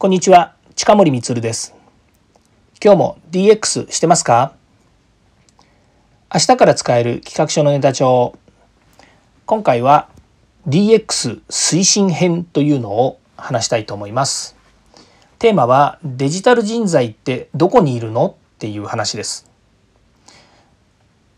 こんにちは、近森光です。今日も DX してますか？明日から使える企画書のネタ帳。今回は DX 推進編というのを話したいと思います。テーマはデジタル人材ってどこにいるの？っていう話です。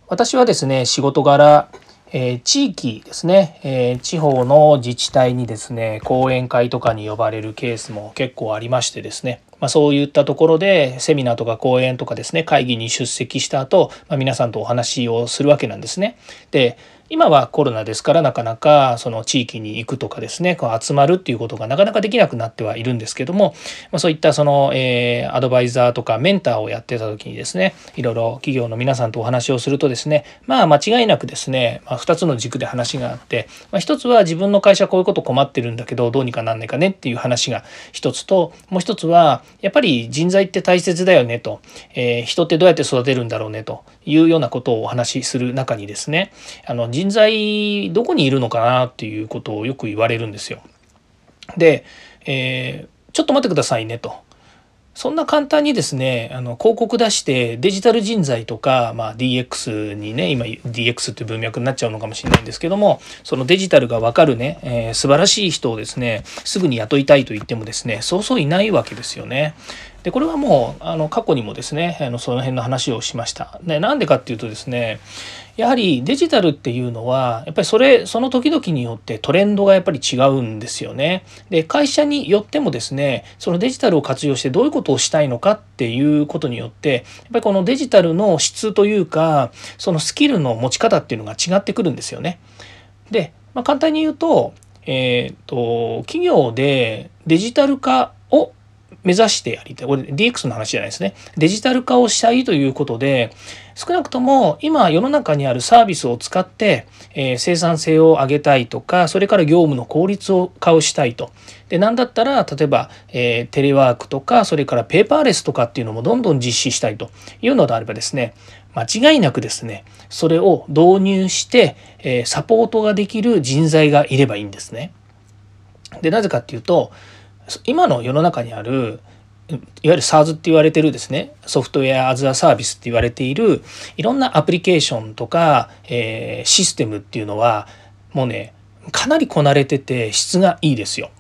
私はですね、仕事柄えー、地域ですね、えー、地方の自治体にですね講演会とかに呼ばれるケースも結構ありましてですね、まあ、そういったところでセミナーとか講演とかですね会議に出席した後、まあ、皆さんとお話をするわけなんですね。で今はコロナですからなかなかその地域に行くとかですねこう集まるっていうことがなかなかできなくなってはいるんですけども、ま、そういったその、え、アドバイザーとかメンターをやってた時にですねいろいろ企業の皆さんとお話をするとですねまあ間違いなくですね、ま、2つの軸で話があって、ま、1つは自分の会社こういうこと困ってるんだけどどうにかなんないかねっていう話が1つともう1つはやっぱり人材って大切だよねと、え、人ってどうやって育てるんだろうねというようなことをお話しする中にですねあの人人材どこにいるのかなっていうことをよく言われるんですよ。で、えー、ちょっと待ってくださいねと。そんな簡単にですねあの広告出してデジタル人材とか、まあ、DX にね今 DX って文脈になっちゃうのかもしれないんですけどもそのデジタルが分かるね、えー、素晴らしい人をですねすぐに雇いたいと言ってもですねそうそういないわけですよね。でこれはもうあの過去にもですねあのその辺の話をしました。でなんでかっていうとですねやはりデジタルっていうのはやっぱりそれその時々によってトレンドがやっぱり違うんですよね。で会社によってもですねそのデジタルを活用してどういうことをしたいのかっていうことによってやっぱりこのデジタルの質というかそのスキルの持ち方っていうのが違ってくるんですよね。で、まあ、簡単に言うと,、えーと企業でデジタル化を目指してやりたい。これ DX の話じゃないですね。デジタル化をしたいということで、少なくとも今世の中にあるサービスを使って、えー、生産性を上げたいとか、それから業務の効率を化をしたいと。で、なんだったら、例えば、えー、テレワークとか、それからペーパーレスとかっていうのもどんどん実施したいというのであればですね、間違いなくですね、それを導入して、えー、サポートができる人材がいればいいんですね。で、なぜかっていうと、今の世の中にあるいわゆる SARS って言われてるですねソフトウェアアズアサービスって言われているいろんなアプリケーションとか、えー、システムっていうのはもうねかなりこなれてて質がいいですよ。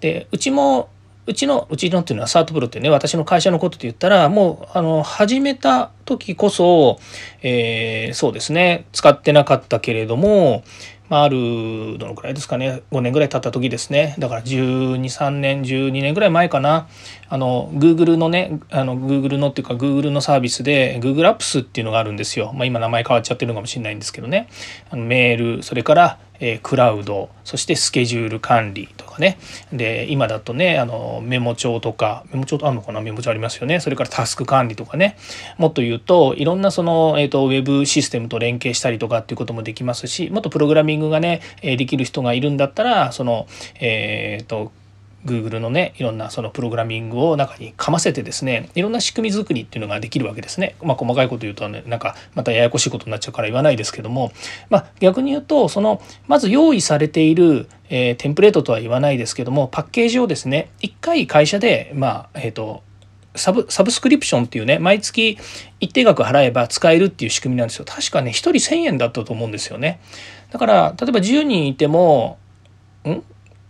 でうちもうちのうちのっていうのはサートプロってね私の会社のことで言ったらもうあの始めた時こそ、えー、そうですね。使ってなかったけれどもまあ、あるどのくらいですかね5年ぐらい経った時ですね。だから123年12年ぐらい前かな。あの Google のねあの Google のっていうか Google のサービスで Google Apps っていうのがあるんですよ、まあ、今名前変わっちゃってるのかもしれないんですけどね。あのメールそれからえクラウドそしてスケジュール管理とかね。で今だとねあのメモ帳とかメモ帳あるのかな？メモ帳ありますよね。それからタスク管理とかね。もっと言うといろんなその、えーと、ウェブシステムと連携したりとかっていうこともできますしもっとプログラミングがねできる人がいるんだったらそのえっ、ー、と Google のねいろんなそのプログラミングを中にかませてですねいろんな仕組み作りっていうのができるわけですね。まあ細かいこと言うとねなんかまたややこしいことになっちゃうから言わないですけども、まあ、逆に言うとそのまず用意されている、えー、テンプレートとは言わないですけどもパッケージをですね一回会社でまあえっ、ー、とサブサブスクリプションっていうね毎月一定額払えば使えるっていう仕組みなんですよ。確かね1人1,000円だったと思うんですよね。だから例えば10人いてもん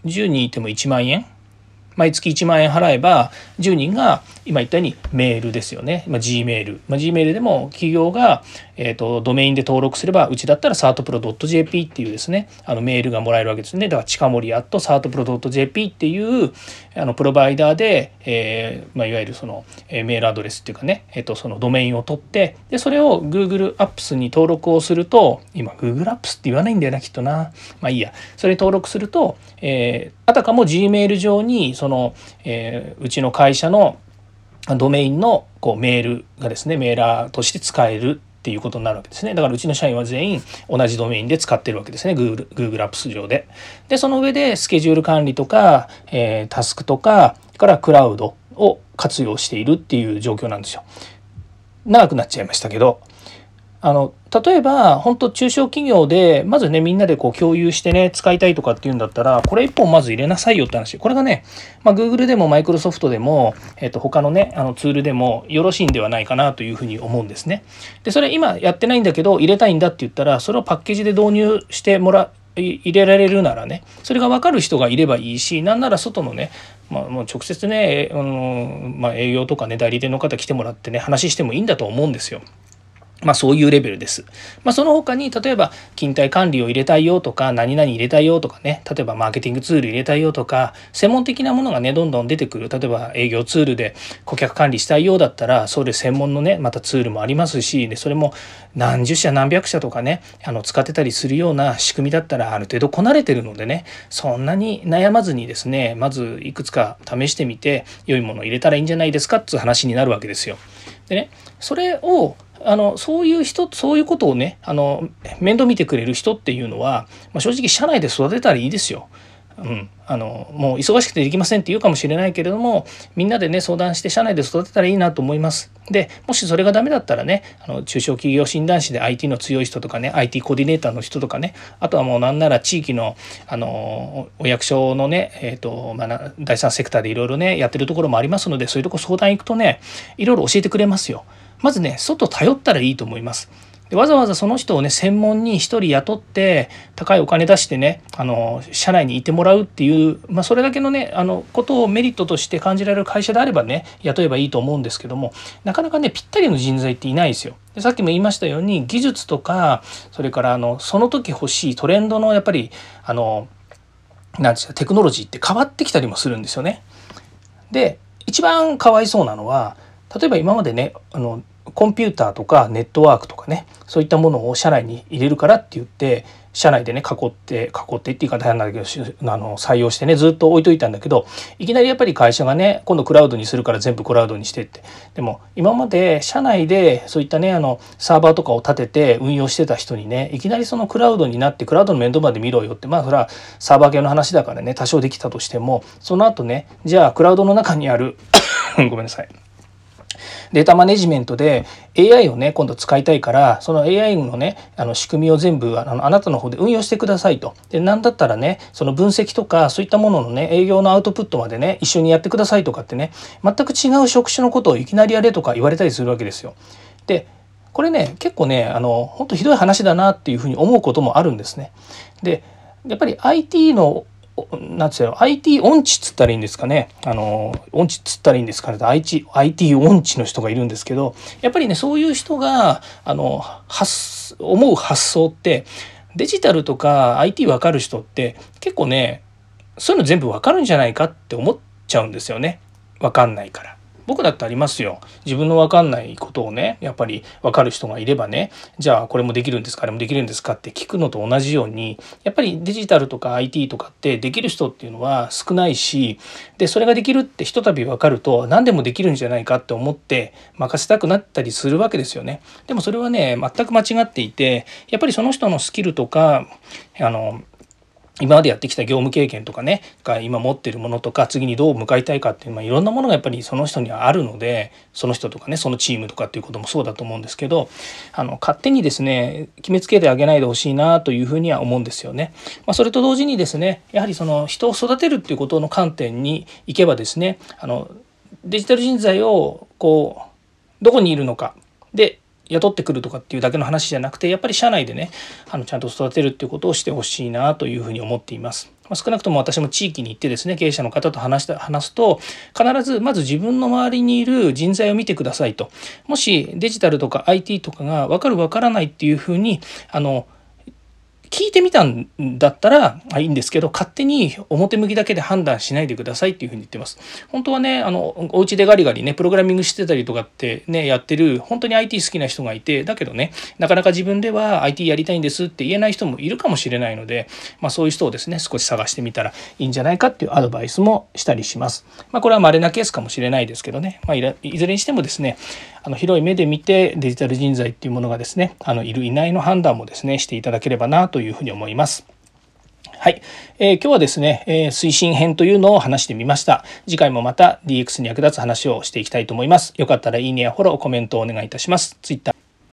？10人いても1万円？毎月1万円払えば10人が今言ったようにメールですよね、まあ、Gmail、まあ、Gmail でも企業が、えーと、ドメインで登録すればうちだったら sartpro.jp っていうですねあのメールがもらえるわけですね。だから近森 at sartpro.jp っていうあのプロバイダーで、えーまあ、いわゆるその、えー、メールアドレスっていうかね、えーと、そのドメインを取ってでそれを Google Apps に登録をすると今 Google Apps って言わないんだよなきっとな。まあいいや。それに登録すると、えー、あたかも Gmail 上にその、えー、うちの会社のドメインのこうメールがですねメーラーとして使えるっていうことになるわけですね。だからうちの社員は全員同じドメインで使ってるわけですね。Google, Google Apps 上で。で、その上でスケジュール管理とか、えー、タスクとか、からクラウドを活用しているっていう状況なんですよ。長くなっちゃいましたけど、あの例えば本当中小企業でまずねみんなでこう共有してね使いたいとかっていうんだったらこれ1本まず入れなさいよって話これがね、まあ、Google でも Microsoft でも、えー、と他のねあのツールでもよろしいんではないかなというふうに思うんですね。でそれ今やってないんだけど入れたいんだって言ったらそれをパッケージで導入してもら入れられるならねそれが分かる人がいればいいしなんなら外のね、まあ、もう直接ね、あのまあ、営業とかね代理店の方来てもらってね話してもいいんだと思うんですよ。まあそういうレベルです。まあその他に例えば勤怠管理を入れたいよとか何々入れたいよとかね例えばマーケティングツール入れたいよとか専門的なものがねどんどん出てくる例えば営業ツールで顧客管理したいようだったらそれ専門のねまたツールもありますしでそれも何十社何百社とかねあの使ってたりするような仕組みだったらある程度こなれてるのでねそんなに悩まずにですねまずいくつか試してみて良いものを入れたらいいんじゃないですかっていう話になるわけですよ。でねそれをあのそういう人そういうことをねあの面倒見てくれる人っていうのは、まあ、正直社内で育てたらいいですよ。うん、あのもう忙しくてできませんって言うかもしれないけれどもみんなでね相談して社内で育てたらいいなと思います。でもしそれがダメだったらねあの中小企業診断士で IT の強い人とかね IT コーディネーターの人とかねあとはもうなんなら地域のあのお役所のね、えーとまあ、第三セクターでいろいろねやってるところもありますのでそういうとこ相談行くとねいろいろ教えてくれますよ。まずね外頼ったらいいと思います。でわざわざその人をね専門に1人雇って高いお金出してねあの社内にいてもらうっていう、まあ、それだけのねあのことをメリットとして感じられる会社であればね雇えばいいと思うんですけどもなかなかねぴったりの人材っていないですよ。でさっきも言いましたように技術とかそれからあのその時欲しいトレンドのやっぱりあのなんですかテクノロジーって変わってきたりもするんですよね。で一番かわいそうなのは例えば今までねあのコンピューターとかネットワークとかねそういったものを社内に入れるからって言って社内でね囲って囲ってって言い方変なんだけどあの採用してねずっと置いといたんだけどいきなりやっぱり会社がね今度クラウドにするから全部クラウドにしてって。でも今まで社内でそういったねあのサーバーとかを立てて運用してた人にねいきなりそのクラウドになってクラウドの面倒まで見ろよって。まあそれはサーバー系の話だからね多少できたとしてもその後ねじゃあクラウドの中にある ごめんなさい。データマネジメントで AI をね今度使いたいからその AI のねあの仕組みを全部あのあなたの方で運用してくださいと。で何だったらねその分析とかそういったもののね営業のアウトプットまでね一緒にやってくださいとかってね全く違う職種のことをいきなりやれとか言われたりするわけですよ。でこれね結構ねあの本当ひどい話だなっていうふうに思うこともあるんですね。でやっぱり IT のなんつうの IT 音痴っつったらいいんですかね。あの音痴つったらいいんですかね。IT, IT 音痴の人がいるんですけどやっぱりねそういう人があの発思う発想ってデジタルとか IT わかる人って結構ねそういうの全部わかるんじゃないかって思っちゃうんですよね。わかんないから。僕だってありますよ。自分の分かんないことをねやっぱり分かる人がいればねじゃあこれもできるんですか？あれもできるんですか？って聞くのと同じようにやっぱりデジタルとか IT とかってできる人っていうのは少ないしでそれができるってひとたび分かると何でもできるんじゃないかって思って任せたくなったりするわけですよね。でもそれはね全く間違っていてやっぱりその人のスキルとかあの今までやってきた業務経験とかねが今持ってるものとか次にどう向かいたいかっていう、まあ、いろんなものがやっぱりその人にはあるのでその人とかねそのチームとかっていうこともそうだと思うんですけどあの勝手にですね決めつけてあげないでほしいなというふうには思うんですよね。まあ、それと同時にですねやはりその人を育てるっていうことの観点にいけばですねあのデジタル人材をこうどこにいるのかで雇ってくるとかっていうだけの話じゃなくてやっぱり社内でねあのちゃんと育てるっていうことをしてほしいなというふうに思っています。まあ、少なくとも私も地域に行ってですね経営者の方と話した話すと必ずまず自分の周りにいる人材を見てくださいともしデジタルとか IT とかが分かる分からないっていうふうにあの聞いてみたんだったらいいんですけど勝手に表向きだけで判断しないでくださいっていうふうに言ってます。本当はねあのお家でガリガリねプログラミングしてたりとかってねやってる本当に IT 好きな人がいてだけどねなかなか自分では IT やりたいんですって言えない人もいるかもしれないので、まあ、そういう人をですね少し探してみたらいいんじゃないかっていうアドバイスもしたりします、まあ、これは稀なケースかもしれないですけどね、まあ、いずれにしてもですねあの広い目で見てデジタル人材っていうものがですねあのいるいないの判断もですねしていただければなというふうに思います。はい、えー、今日はですね、えー、推進編というのを話してみました。次回もまた DX に役立つ話をしていきたいと思います。よかったらいいねやフォロー、コメントをお願いいたします。Twitter